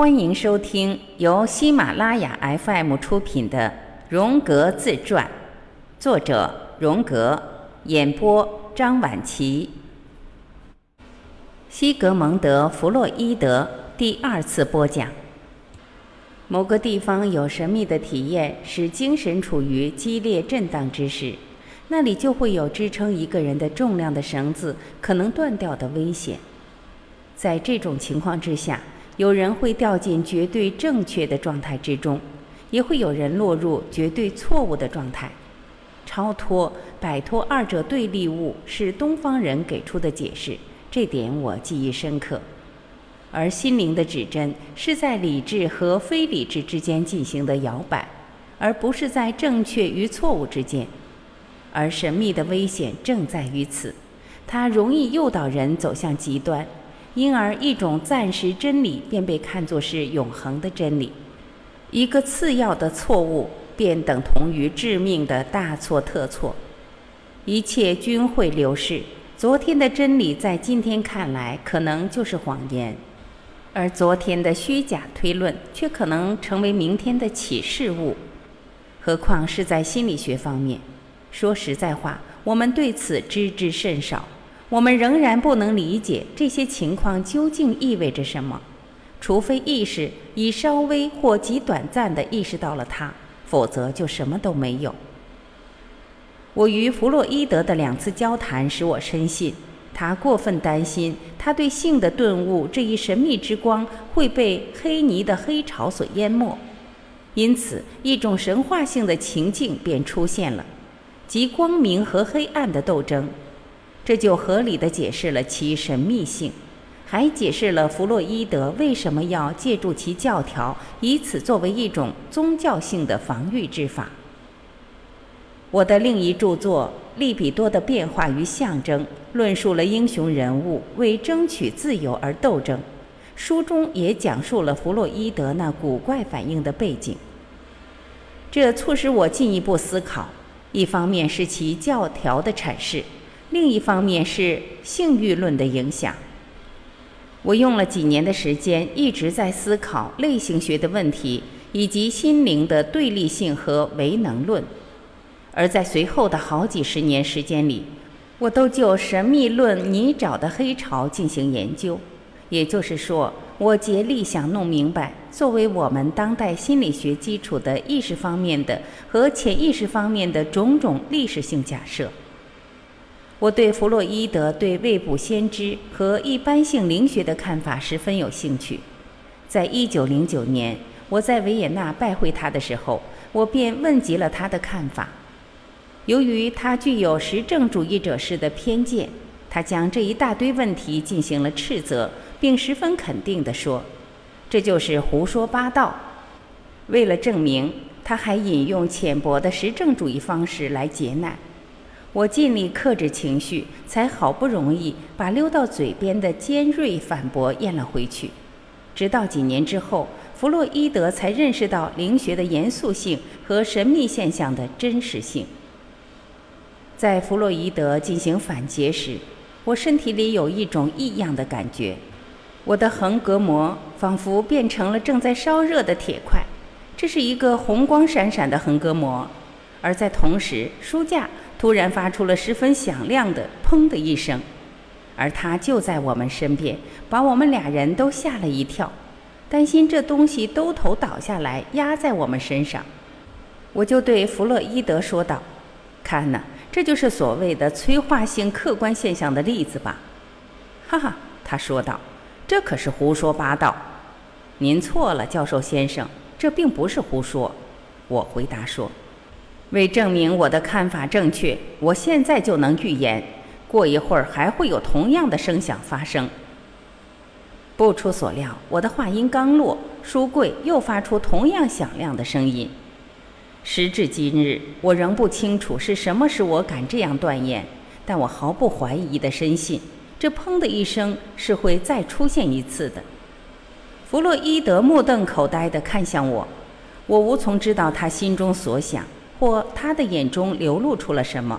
欢迎收听由喜马拉雅 FM 出品的《荣格自传》，作者荣格，演播张晚琪。西格蒙德·弗洛伊德第二次播讲。某个地方有神秘的体验，使精神处于激烈震荡之时，那里就会有支撑一个人的重量的绳子可能断掉的危险。在这种情况之下，有人会掉进绝对正确的状态之中，也会有人落入绝对错误的状态。超脱、摆脱二者对立物是东方人给出的解释，这点我记忆深刻。而心灵的指针是在理智和非理智之间进行的摇摆，而不是在正确与错误之间。而神秘的危险正在于此，它容易诱导人走向极端。因而，一种暂时真理便被看作是永恒的真理，一个次要的错误便等同于致命的大错特错。一切均会流逝。昨天的真理在今天看来可能就是谎言，而昨天的虚假推论却可能成为明天的启示物。何况是在心理学方面。说实在话，我们对此知之甚少。我们仍然不能理解这些情况究竟意味着什么，除非意识已稍微或极短暂地意识到了它，否则就什么都没有。我与弗洛伊德的两次交谈使我深信，他过分担心他对性的顿悟这一神秘之光会被黑泥的黑潮所淹没，因此一种神话性的情境便出现了，即光明和黑暗的斗争。这就合理的解释了其神秘性，还解释了弗洛伊德为什么要借助其教条，以此作为一种宗教性的防御之法。我的另一著作《利比多的变化与象征》论述了英雄人物为争取自由而斗争，书中也讲述了弗洛伊德那古怪反应的背景。这促使我进一步思考，一方面是其教条的阐释。另一方面是性欲论的影响。我用了几年的时间，一直在思考类型学的问题，以及心灵的对立性和唯能论。而在随后的好几十年时间里，我都就神秘论泥沼的黑潮进行研究。也就是说，我竭力想弄明白，作为我们当代心理学基础的意识方面的和潜意识方面的种种历史性假设。我对弗洛伊德对未卜先知和一般性灵学的看法十分有兴趣。在一九零九年，我在维也纳拜会他的时候，我便问及了他的看法。由于他具有实证主义者式的偏见，他将这一大堆问题进行了斥责，并十分肯定地说：“这就是胡说八道。”为了证明，他还引用浅薄的实证主义方式来劫难。我尽力克制情绪，才好不容易把溜到嘴边的尖锐反驳咽了回去。直到几年之后，弗洛伊德才认识到灵学的严肃性和神秘现象的真实性。在弗洛伊德进行反结时，我身体里有一种异样的感觉，我的横膈膜仿佛变成了正在烧热的铁块。这是一个红光闪闪的横膈膜，而在同时，书架。突然发出了十分响亮的“砰”的一声，而他就在我们身边，把我们俩人都吓了一跳，担心这东西兜头倒下来压在我们身上。我就对弗洛伊德说道：“看呐，这就是所谓的催化性客观现象的例子吧？”哈哈，他说道：“这可是胡说八道。”您错了，教授先生，这并不是胡说。我回答说。为证明我的看法正确，我现在就能预言，过一会儿还会有同样的声响发生。不出所料，我的话音刚落，书柜又发出同样响亮的声音。时至今日，我仍不清楚是什么使我敢这样断言，但我毫不怀疑地深信，这“砰”的一声是会再出现一次的。弗洛伊德目瞪口呆地看向我，我无从知道他心中所想。或他的眼中流露出了什么？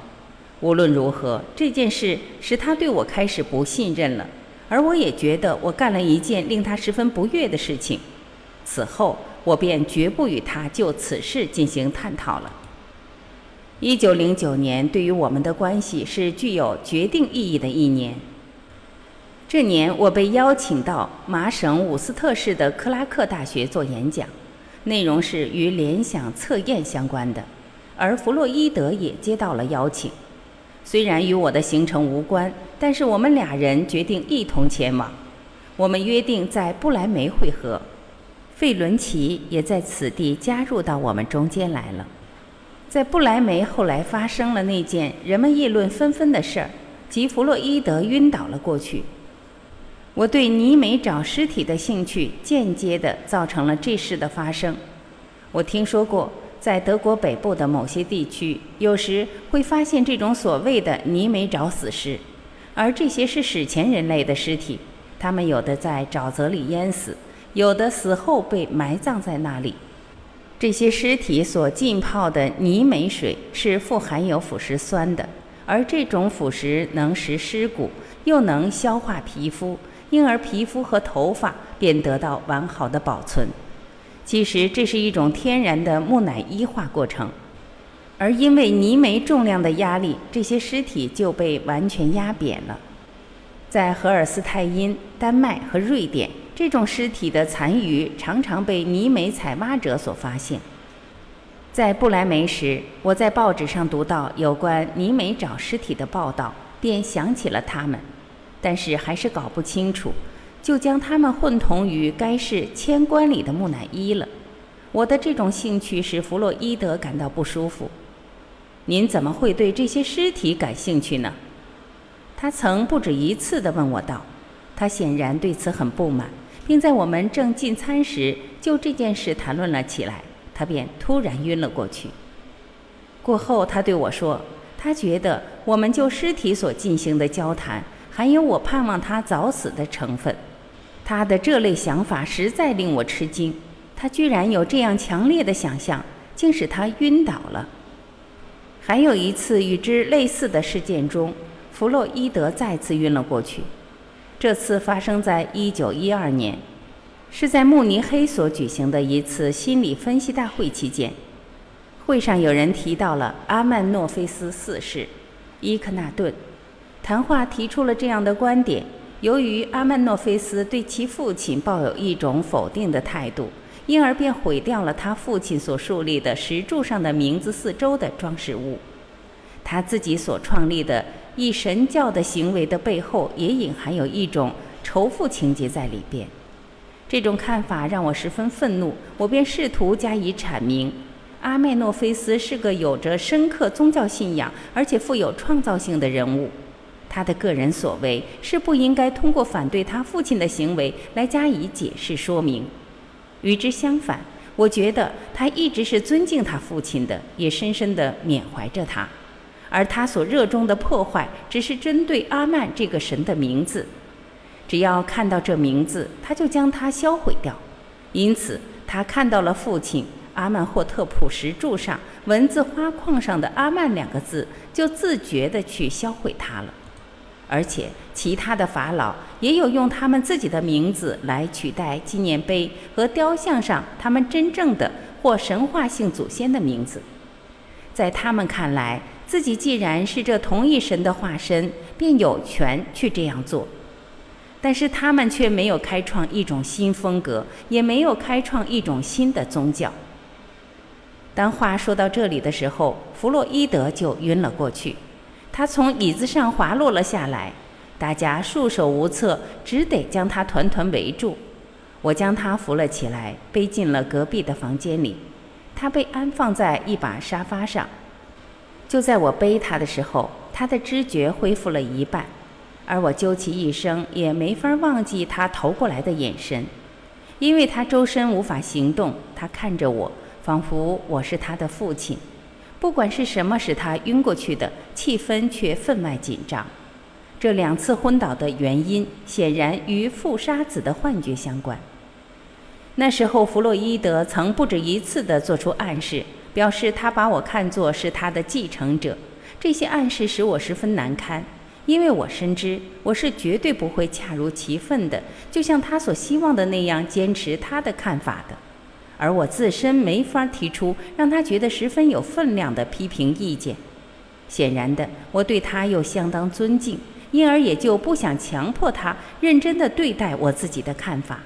无论如何，这件事使他对我开始不信任了，而我也觉得我干了一件令他十分不悦的事情。此后，我便绝不与他就此事进行探讨了。一九零九年对于我们的关系是具有决定意义的一年。这年，我被邀请到麻省伍斯特市的克拉克大学做演讲，内容是与联想测验相关的，而弗洛伊德也接到了邀请。虽然与我的行程无关，但是我们俩人决定一同前往。我们约定在布莱梅会合，费伦奇也在此地加入到我们中间来了。在布莱梅后来发生了那件人们议论纷纷的事儿，即弗洛伊德晕倒了过去。我对尼美找尸体的兴趣间接地造成了这事的发生。我听说过。在德国北部的某些地区，有时会发现这种所谓的泥煤沼死尸，而这些是史前人类的尸体。他们有的在沼泽里淹死，有的死后被埋葬在那里。这些尸体所浸泡的泥煤水是富含有腐蚀酸的，而这种腐蚀能使尸骨又能消化皮肤，因而皮肤和头发便得到完好的保存。其实这是一种天然的木乃伊化过程，而因为泥煤重量的压力，这些尸体就被完全压扁了。在荷尔斯泰因、丹麦和瑞典，这种尸体的残余常常被泥煤采挖者所发现。在不来梅时，我在报纸上读到有关泥煤找尸体的报道，便想起了他们，但是还是搞不清楚。就将他们混同于该市千棺里的木乃伊了。我的这种兴趣使弗洛伊德感到不舒服。您怎么会对这些尸体感兴趣呢？他曾不止一次地问我道。他显然对此很不满，并在我们正进餐时就这件事谈论了起来。他便突然晕了过去。过后，他对我说，他觉得我们就尸体所进行的交谈，含有我盼望他早死的成分。他的这类想法实在令我吃惊，他居然有这样强烈的想象，竟使他晕倒了。还有一次与之类似的事件中，弗洛伊德再次晕了过去。这次发生在1912年，是在慕尼黑所举行的一次心理分析大会期间。会上有人提到了阿曼诺菲斯四世伊克纳顿，谈话提出了这样的观点。由于阿曼诺菲斯对其父亲抱有一种否定的态度，因而便毁掉了他父亲所树立的石柱上的名字四周的装饰物。他自己所创立的一神教的行为的背后，也隐含有一种仇富情节在里边。这种看法让我十分愤怒，我便试图加以阐明：阿曼诺菲斯是个有着深刻宗教信仰而且富有创造性的人物。他的个人所为是不应该通过反对他父亲的行为来加以解释说明。与之相反，我觉得他一直是尊敬他父亲的，也深深地缅怀着他。而他所热衷的破坏，只是针对阿曼这个神的名字。只要看到这名字，他就将它销毁掉。因此，他看到了父亲阿曼霍特普石柱上文字花框上的“阿曼”两个字，就自觉地去销毁它了。而且，其他的法老也有用他们自己的名字来取代纪念碑和雕像上他们真正的或神话性祖先的名字。在他们看来，自己既然是这同一神的化身，便有权去这样做。但是他们却没有开创一种新风格，也没有开创一种新的宗教。当话说到这里的时候，弗洛伊德就晕了过去。他从椅子上滑落了下来，大家束手无策，只得将他团团围住。我将他扶了起来，背进了隔壁的房间里。他被安放在一把沙发上。就在我背他的时候，他的知觉恢复了一半，而我究其一生，也没法忘记他投过来的眼神，因为他周身无法行动。他看着我，仿佛我是他的父亲。不管是什么使他晕过去的，气氛却分外紧张。这两次昏倒的原因显然与富沙子的幻觉相关。那时候，弗洛伊德曾不止一次地做出暗示，表示他把我看作是他的继承者。这些暗示使我十分难堪，因为我深知我是绝对不会恰如其分的，就像他所希望的那样坚持他的看法的，而我自身没法提出让他觉得十分有分量的批评意见。显然的，我对他又相当尊敬，因而也就不想强迫他认真地对待我自己的看法。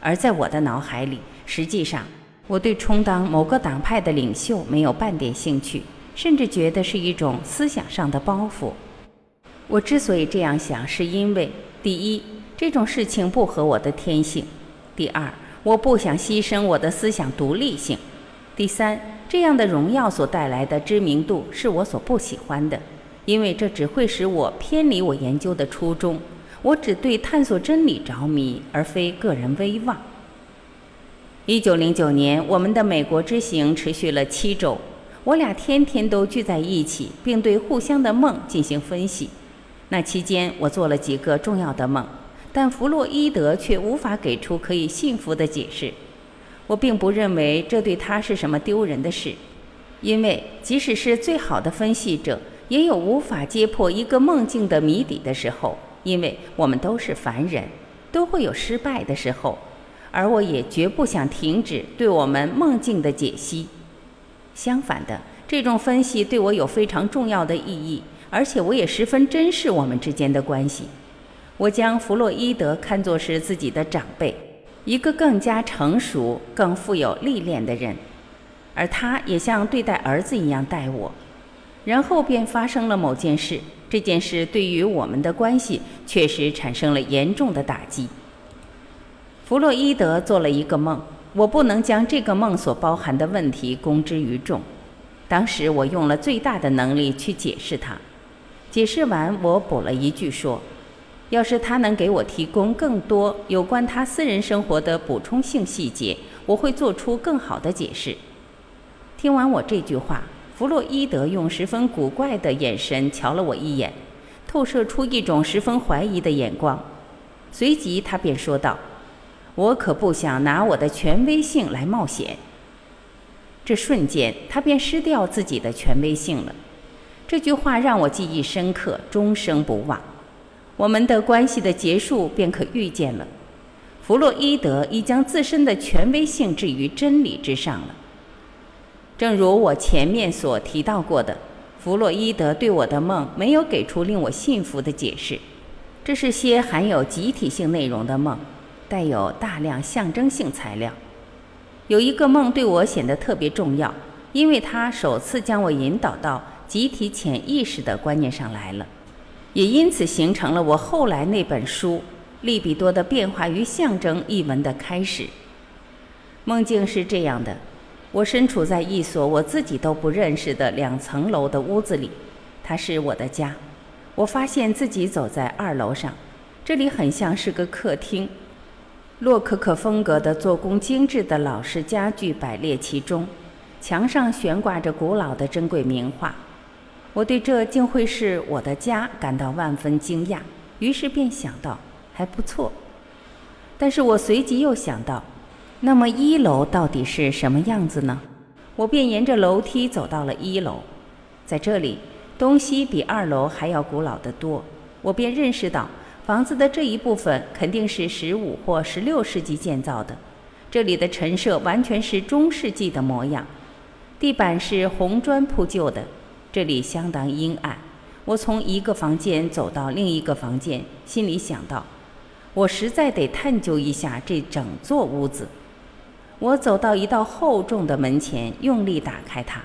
而在我的脑海里，实际上我对充当某个党派的领袖没有半点兴趣，甚至觉得是一种思想上的包袱。我之所以这样想，是因为第一，这种事情不合我的天性；第二，我不想牺牲我的思想独立性；第三，这样的荣耀所带来的知名度是我所不喜欢的，因为这只会使我偏离我研究的初衷。我只对探索真理着迷，而非个人威望。一九零九年，我们的美国之行持续了七周，我俩天天都聚在一起，并对互相的梦进行分析。那期间，我做了几个重要的梦，但弗洛伊德却无法给出可以信服的解释。我并不认为这对他是什么丢人的事，因为即使是最好的分析者，也有无法揭破一个梦境的谜底的时候，因为我们都是凡人，都会有失败的时候。而我也绝不想停止对我们梦境的解析。相反的，这种分析对我有非常重要的意义。而且我也十分珍视我们之间的关系。我将弗洛伊德看作是自己的长辈，一个更加成熟、更富有历练的人，而他也像对待儿子一样待我。然后便发生了某件事，这件事对于我们的关系确实产生了严重的打击。弗洛伊德做了一个梦，我不能将这个梦所包含的问题公之于众。当时我用了最大的能力去解释它。解释完，我补了一句说：“要是他能给我提供更多有关他私人生活的补充性细节，我会做出更好的解释。”听完我这句话，弗洛伊德用十分古怪的眼神瞧了我一眼，透射出一种十分怀疑的眼光。随即他便说道：“我可不想拿我的权威性来冒险。”这瞬间，他便失掉自己的权威性了。这句话让我记忆深刻，终生不忘。我们的关系的结束便可预见了。弗洛伊德已将自身的权威性置于真理之上了。正如我前面所提到过的，弗洛伊德对我的梦没有给出令我信服的解释。这是些含有集体性内容的梦，带有大量象征性材料。有一个梦对我显得特别重要，因为它首次将我引导到。集体潜意识的观念上来了，也因此形成了我后来那本书《利比多的变化与象征》一文的开始。梦境是这样的：我身处在一所我自己都不认识的两层楼的屋子里，它是我的家。我发现自己走在二楼上，这里很像是个客厅，洛可可风格的做工精致的老式家具摆列其中，墙上悬挂着古老的珍贵名画。我对这竟会是我的家感到万分惊讶，于是便想到还不错。但是我随即又想到，那么一楼到底是什么样子呢？我便沿着楼梯走到了一楼，在这里东西比二楼还要古老得多。我便认识到，房子的这一部分肯定是十五或十六世纪建造的。这里的陈设完全是中世纪的模样，地板是红砖铺就的。这里相当阴暗，我从一个房间走到另一个房间，心里想到，我实在得探究一下这整座屋子。我走到一道厚重的门前，用力打开它，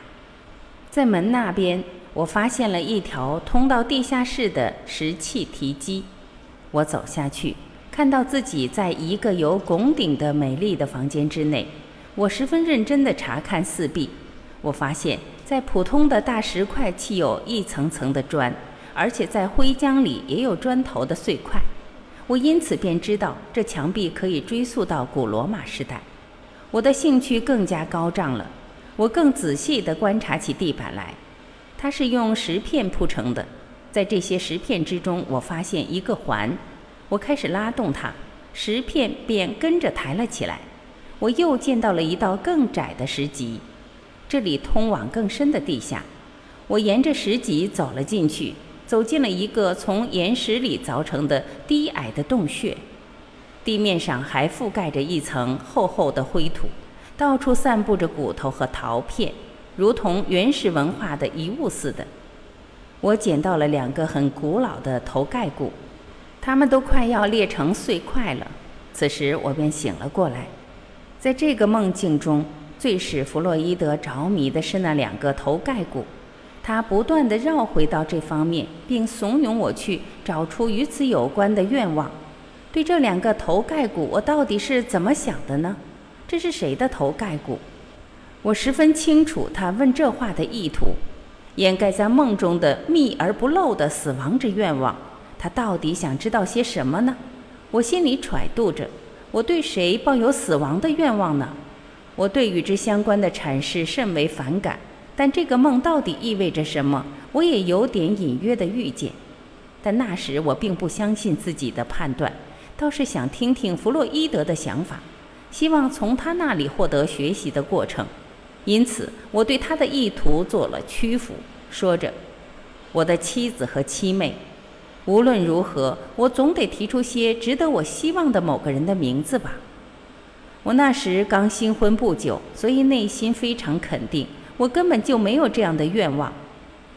在门那边，我发现了一条通到地下室的石砌提机。我走下去，看到自己在一个有拱顶的美丽的房间之内。我十分认真地查看四壁，我发现。在普通的大石块砌有一层层的砖，而且在灰浆里也有砖头的碎块。我因此便知道这墙壁可以追溯到古罗马时代。我的兴趣更加高涨了。我更仔细地观察起地板来，它是用石片铺成的。在这些石片之中，我发现一个环。我开始拉动它，石片便跟着抬了起来。我又见到了一道更窄的石级。这里通往更深的地下，我沿着石级走了进去。走进了一个从岩石里凿成的低矮的洞穴，地面上还覆盖着一层厚厚的灰土，到处散布着骨头和陶片，如同原始文化的遗物似的。我捡到了两个很古老的头盖骨，它们都快要裂成碎块了。此时我便醒了过来，在这个梦境中，最使弗洛伊德着迷的是那两个头盖骨。他不断地绕回到这方面，并怂恿我去找出与此有关的愿望。对这两个头盖骨，我到底是怎么想的呢？这是谁的头盖骨？我十分清楚他问这话的意图，掩盖在梦中的密而不露的死亡之愿望。他到底想知道些什么呢？我心里揣度着，我对谁抱有死亡的愿望呢？我对与之相关的阐释甚为反感。但这个梦到底意味着什么？我也有点隐约的预见，但那时我并不相信自己的判断，倒是想听听弗洛伊德的想法，希望从他那里获得学习的过程。因此，我对他的意图做了屈服，说着：“我的妻子和妻妹，无论如何，我总得提出些值得我希望的某个人的名字吧。”我那时刚新婚不久，所以内心非常肯定。我根本就没有这样的愿望，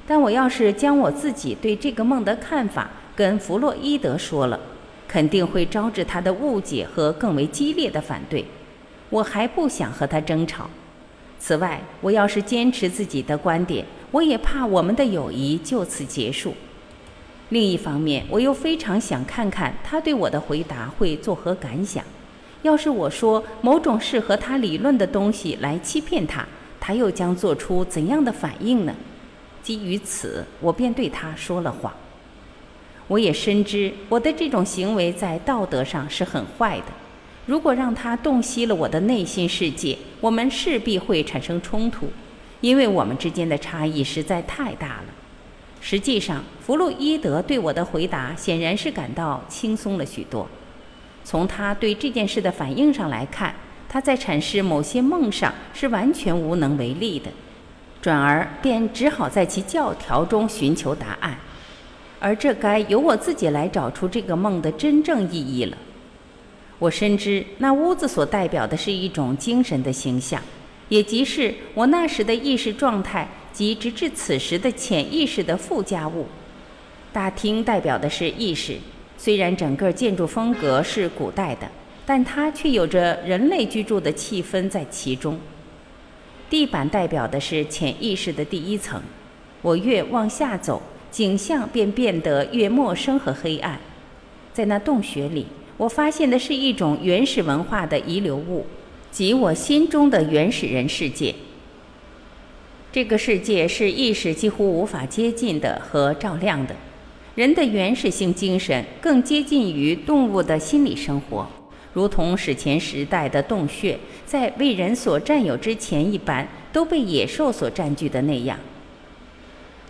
但我要是将我自己对这个梦的看法跟弗洛伊德说了，肯定会招致他的误解和更为激烈的反对。我还不想和他争吵。此外，我要是坚持自己的观点，我也怕我们的友谊就此结束。另一方面，我又非常想看看他对我的回答会作何感想。要是我说某种适合他理论的东西来欺骗他，他又将做出怎样的反应呢？基于此，我便对他说了谎。我也深知我的这种行为在道德上是很坏的。如果让他洞悉了我的内心世界，我们势必会产生冲突，因为我们之间的差异实在太大了。实际上，弗洛伊德对我的回答显然是感到轻松了许多。从他对这件事的反应上来看。他在阐释某些梦上是完全无能为力的，转而便只好在其教条中寻求答案，而这该由我自己来找出这个梦的真正意义了。我深知那屋子所代表的是一种精神的形象，也即是我那时的意识状态及直至此时的潜意识的附加物。大厅代表的是意识，虽然整个建筑风格是古代的。但它却有着人类居住的气氛在其中。地板代表的是潜意识的第一层，我越往下走，景象便变得越陌生和黑暗。在那洞穴里，我发现的是一种原始文化的遗留物，即我心中的原始人世界。这个世界是意识几乎无法接近的和照亮的，人的原始性精神更接近于动物的心理生活。如同史前时代的洞穴在为人所占有之前一般，都被野兽所占据的那样。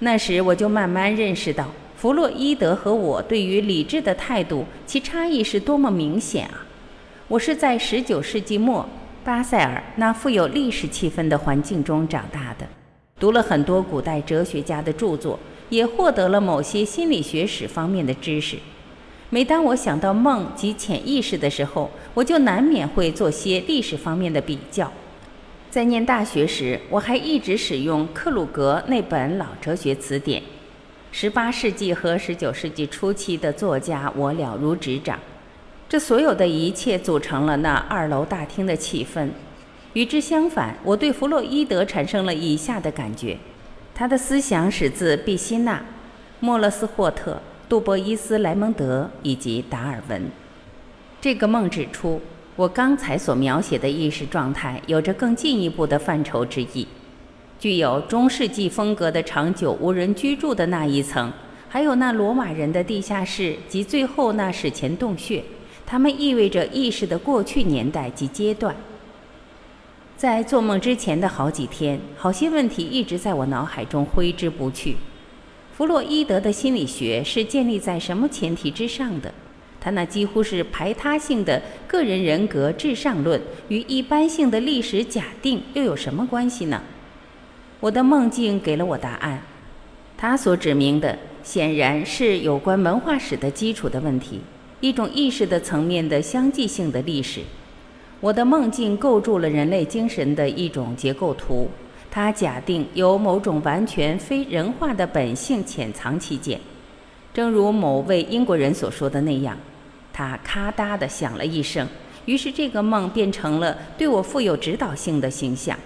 那时我就慢慢认识到，弗洛伊德和我对于理智的态度，其差异是多么明显啊！我是在十九世纪末巴塞尔那富有历史气氛的环境中长大的，读了很多古代哲学家的著作，也获得了某些心理学史方面的知识。每当我想到梦及潜意识的时候，我就难免会做些历史方面的比较。在念大学时，我还一直使用克鲁格那本老哲学词典。十八世纪和十九世纪初期的作家，我了如指掌。这所有的一切组成了那二楼大厅的气氛。与之相反，我对弗洛伊德产生了以下的感觉：他的思想始自毕希纳、莫勒斯霍特。杜博伊斯、莱蒙德以及达尔文。这个梦指出，我刚才所描写的意识状态有着更进一步的范畴之意，具有中世纪风格的长久无人居住的那一层，还有那罗马人的地下室及最后那史前洞穴，它们意味着意识的过去年代及阶段。在做梦之前的好几天，好些问题一直在我脑海中挥之不去。弗洛伊德的心理学是建立在什么前提之上的？他那几乎是排他性的个人人格至上论与一般性的历史假定又有什么关系呢？我的梦境给了我答案。他所指明的显然是有关文化史的基础的问题，一种意识的层面的相继性的历史。我的梦境构筑了人类精神的一种结构图，它假定有某种完全非人化的本性潜藏其间，正如某位英国人所说的那样，他咔嗒地响了一声，于是这个梦变成了对我富有指导性的形象。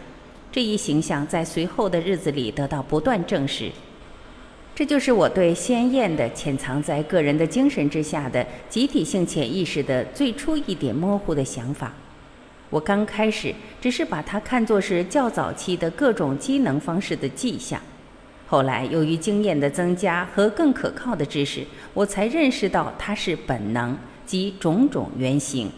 这一形象在随后的日子里得到不断证实。这就是我对鲜艳的潜藏在个人的精神之下的集体性潜意识的最初一点模糊的想法。我刚开始只是把它看作是较早期的各种机能方式的迹象，后来由于经验的增加和更可靠的知识，我才认识到它是本能及种种原型。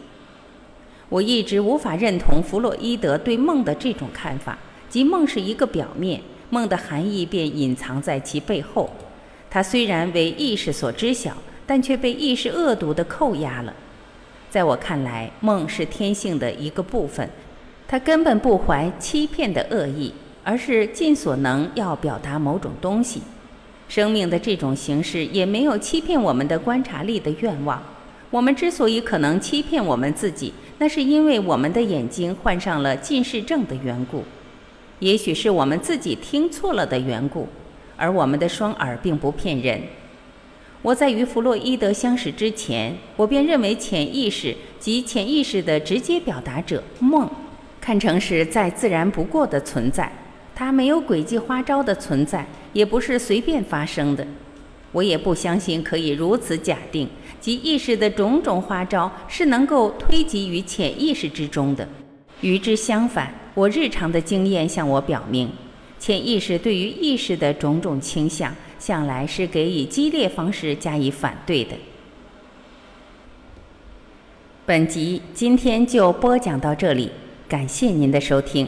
我一直无法认同弗洛伊德对梦的这种看法，即梦是一个表面，梦的含义便隐藏在其背后。它虽然为意识所知晓，但却被意识恶毒地扣押了。在我看来，梦是天性的一个部分，它根本不怀欺骗的恶意，而是尽所能要表达某种东西。生命的这种形式也没有欺骗我们的观察力的愿望。我们之所以可能欺骗我们自己，那是因为我们的眼睛患上了近视症的缘故，也许是我们自己听错了的缘故，而我们的双耳并不骗人。我在与弗洛伊德相识之前，我便认为潜意识及潜意识的直接表达者梦，看成是再自然不过的存在。它没有诡计花招的存在，也不是随便发生的。我也不相信可以如此假定，即意识的种种花招是能够推及于潜意识之中的。与之相反，我日常的经验向我表明，潜意识对于意识的种种倾向。向来是给予激烈方式加以反对的。本集今天就播讲到这里，感谢您的收听。